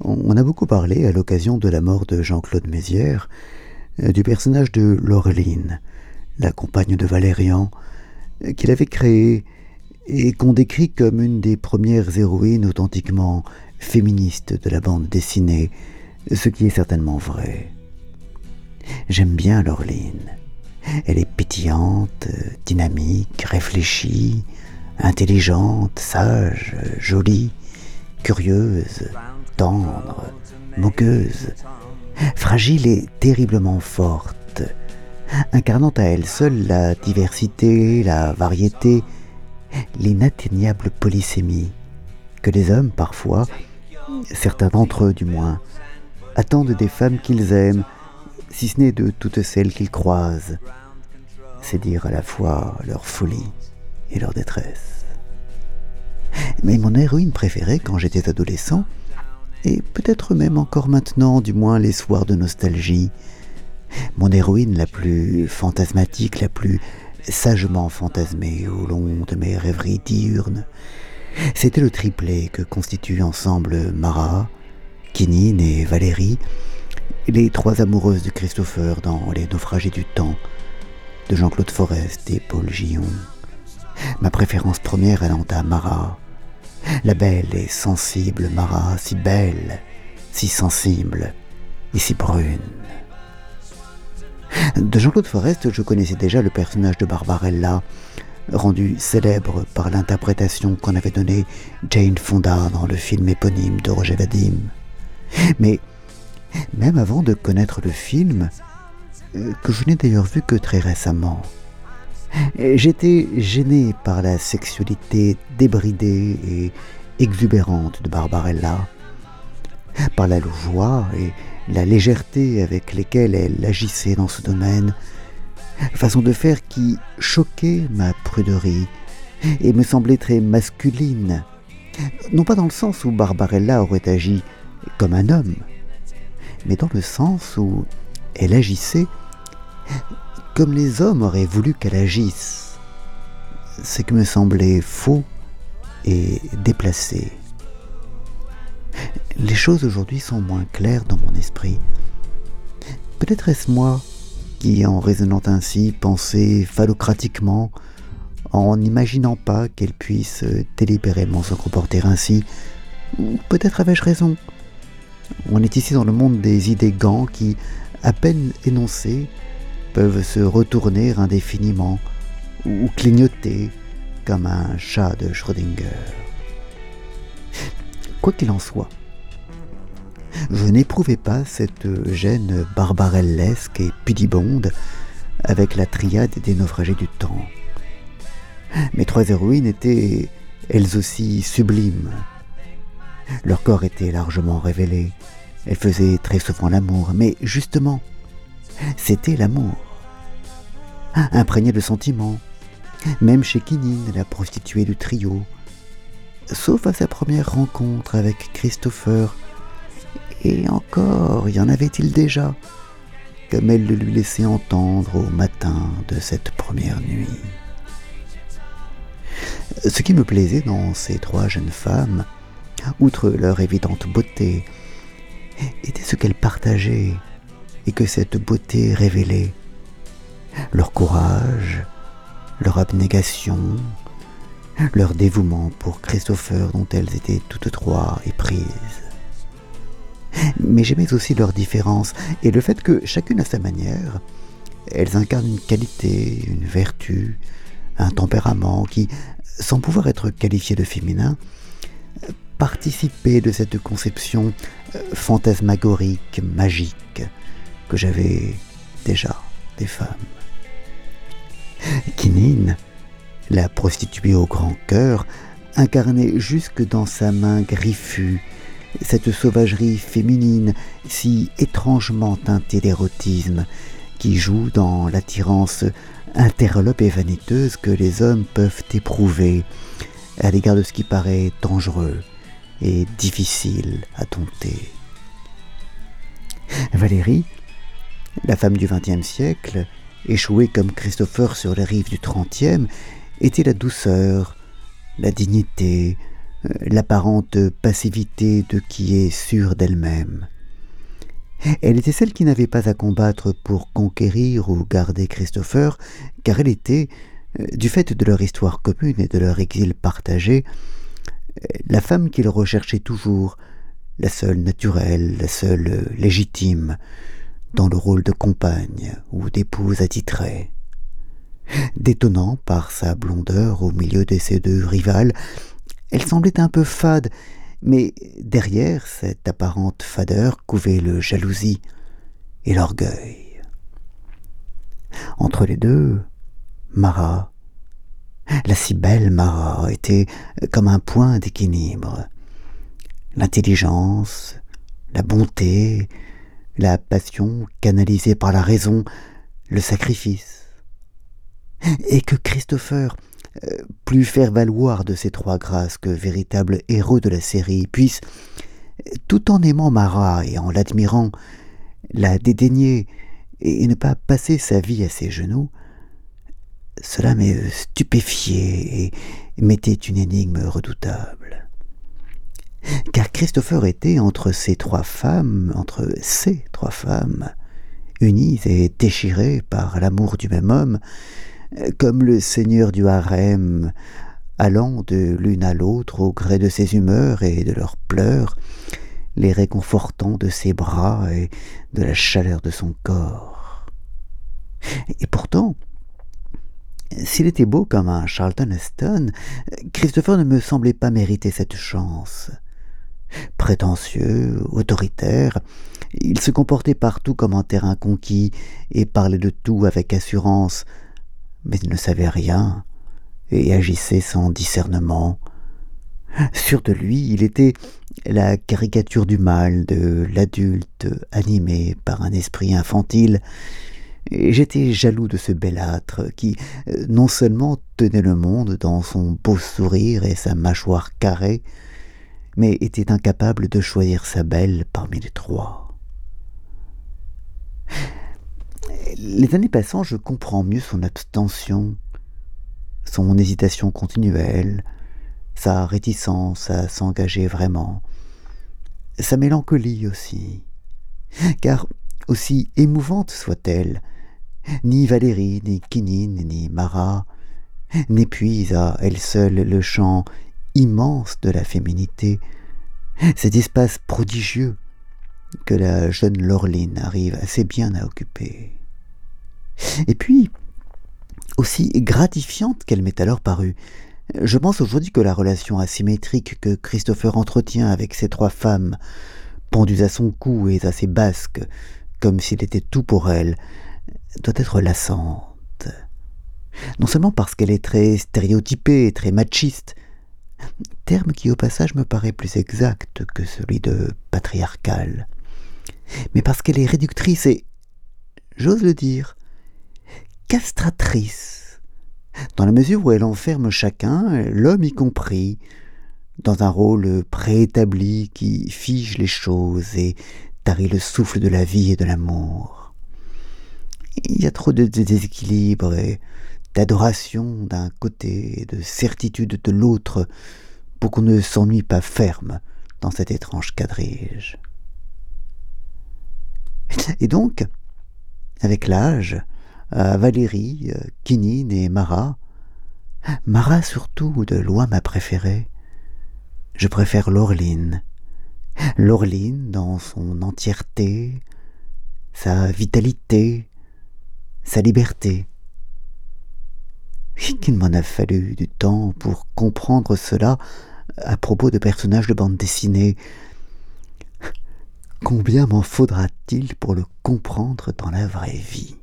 On a beaucoup parlé, à l'occasion de la mort de Jean-Claude Mézières, euh, du personnage de Laureline, la compagne de Valérian, euh, qu'il avait créé et qu'on décrit comme une des premières héroïnes authentiquement féministes de la bande dessinée, ce qui est certainement vrai. J'aime bien Laureline. Elle est pétillante, dynamique, réfléchie, intelligente, sage, jolie, curieuse, tendre, moqueuse, fragile et terriblement forte, incarnant à elle seule la diversité, la variété, l'inatteignable polysémie que les hommes parfois, certains d'entre eux du moins, attendent des femmes qu'ils aiment, si ce n'est de toutes celles qu'ils croisent. C'est dire à la fois leur folie et leur détresse. Mais mon héroïne préférée quand j'étais adolescent, et peut-être même encore maintenant, du moins les soirs de nostalgie, mon héroïne la plus fantasmatique, la plus sagement fantasmée au long de mes rêveries diurnes, c'était le triplet que constituent ensemble Mara, Kinine et Valérie, les trois amoureuses de Christopher dans Les naufragés du temps, de Jean-Claude Forest et Paul Gillon. Ma préférence première allant à Marat, la belle et sensible Marat, si belle, si sensible et si brune. De Jean-Claude Forest, je connaissais déjà le personnage de Barbarella, rendu célèbre par l'interprétation qu'en avait donnée Jane Fonda dans le film éponyme de Roger Vadim. Mais même avant de connaître le film, euh, que je n'ai d'ailleurs vu que très récemment, j'étais gêné par la sexualité débridée et exubérante de Barbarella, par la joie et la légèreté avec lesquelles elle agissait dans ce domaine, façon de faire qui choquait ma pruderie et me semblait très masculine, non pas dans le sens où Barbarella aurait agi comme un homme, mais dans le sens où elle agissait comme les hommes auraient voulu qu'elle agisse, ce qui me semblait faux et déplacé. Les choses aujourd'hui sont moins claires dans mon esprit. Peut-être est-ce moi qui, en raisonnant ainsi, pensais phallocratiquement, en n'imaginant pas qu'elle puisse délibérément se comporter ainsi, ou peut-être avais-je raison. On est ici dans le monde des idées gants qui, à peine énoncées, peuvent se retourner indéfiniment ou clignoter comme un chat de Schrödinger. Quoi qu'il en soit, je n'éprouvais pas cette gêne barbarellesque et pudibonde avec la triade des naufragés du temps. Mes trois héroïnes étaient elles aussi sublimes. Leur corps était largement révélé, elles faisaient très souvent l'amour, mais justement, c'était l'amour. Imprégné de sentiments, même chez Kinine, la prostituée du trio, sauf à sa première rencontre avec Christopher. Et encore, y en avait-il déjà, comme elle le lui laissait entendre au matin de cette première nuit. Ce qui me plaisait dans ces trois jeunes femmes, outre leur évidente beauté, était ce qu'elles partageaient et que cette beauté révélait. Leur courage, leur abnégation, leur dévouement pour Christopher dont elles étaient toutes trois éprises. Mais j'aimais aussi leur différence et le fait que chacune à sa manière, elles incarnent une qualité, une vertu, un tempérament qui, sans pouvoir être qualifié de féminin, participait de cette conception euh, fantasmagorique, magique, que j'avais déjà des femmes. Kinine, la prostituée au grand cœur, incarnait jusque dans sa main griffue cette sauvagerie féminine si étrangement teintée d'érotisme qui joue dans l'attirance interlope et vaniteuse que les hommes peuvent éprouver à l'égard de ce qui paraît dangereux et difficile à dompter. Valérie, la femme du XXe siècle, échouée comme Christopher sur les rives du XXe, était la douceur, la dignité, euh, l'apparente passivité de qui est sûre d'elle-même. Elle était celle qui n'avait pas à combattre pour conquérir ou garder Christopher, car elle était, euh, du fait de leur histoire commune et de leur exil partagé, euh, la femme qu'il recherchait toujours, la seule naturelle, la seule légitime, dans le rôle de compagne ou d'épouse attitrée. Détonnant par sa blondeur au milieu de ses deux rivales, elle semblait un peu fade, mais derrière cette apparente fadeur couvait le jalousie et l'orgueil. Entre les deux, Mara, la si belle Mara, était comme un point d'équilibre. L'intelligence, la bonté, la passion canalisée par la raison, le sacrifice. Et que Christopher, euh, plus faire valoir de ces trois grâces que véritable héros de la série, puisse, tout en aimant Marat et en l'admirant, la dédaigner et ne pas passer sa vie à ses genoux, cela m'est stupéfié et m'était une énigme redoutable. Car Christopher était entre ces trois femmes, entre ces trois femmes, unies et déchirées par l'amour du même homme, comme le seigneur du harem, allant de l'une à l'autre au gré de ses humeurs et de leurs pleurs, les réconfortant de ses bras et de la chaleur de son corps. Et pourtant, s'il était beau comme un Charlton Heston, Christopher ne me semblait pas mériter cette chance. Prétentieux, autoritaire, il se comportait partout comme un terrain conquis et parlait de tout avec assurance, mais il ne savait rien et agissait sans discernement. Sûr de lui, il était la caricature du mal, de l'adulte animé par un esprit infantile, j'étais jaloux de ce belâtre qui euh, non seulement tenait le monde dans son beau sourire et sa mâchoire carrée, mais était incapable de choisir sa belle parmi les trois. Les années passant, je comprends mieux son abstention, son hésitation continuelle, sa réticence à s'engager vraiment, sa mélancolie aussi. Car, aussi émouvante soit-elle, ni Valérie, ni Quinine, ni Marat n'épuisent à elle seule le champ immense de la féminité, cet espace prodigieux que la jeune Laureline arrive assez bien à occuper. Et puis, aussi gratifiante qu'elle m'est alors parue, je pense aujourd'hui que la relation asymétrique que Christopher entretient avec ces trois femmes, pendues à son cou et à ses basques, comme s'il était tout pour elle, doit être lassante. Non seulement parce qu'elle est très stéréotypée très machiste, terme qui au passage me paraît plus exact que celui de patriarcal, mais parce qu'elle est réductrice et, j'ose le dire, castratrice, dans la mesure où elle enferme chacun, l'homme y compris, dans un rôle préétabli qui fige les choses et tarit le souffle de la vie et de l'amour. Il y a trop de déséquilibre et d'adoration d'un côté et de certitude de l'autre pour qu'on ne s'ennuie pas ferme dans cet étrange quadrige. Et donc, avec l'âge, Valérie, Quinine et Marat. Marat surtout, de loin ma préférée. Je préfère Laureline. Laureline dans son entièreté, sa vitalité, sa liberté. Qu'il m'en a fallu du temps pour comprendre cela à propos de personnages de bande dessinée. Combien m'en faudra-t-il pour le comprendre dans la vraie vie?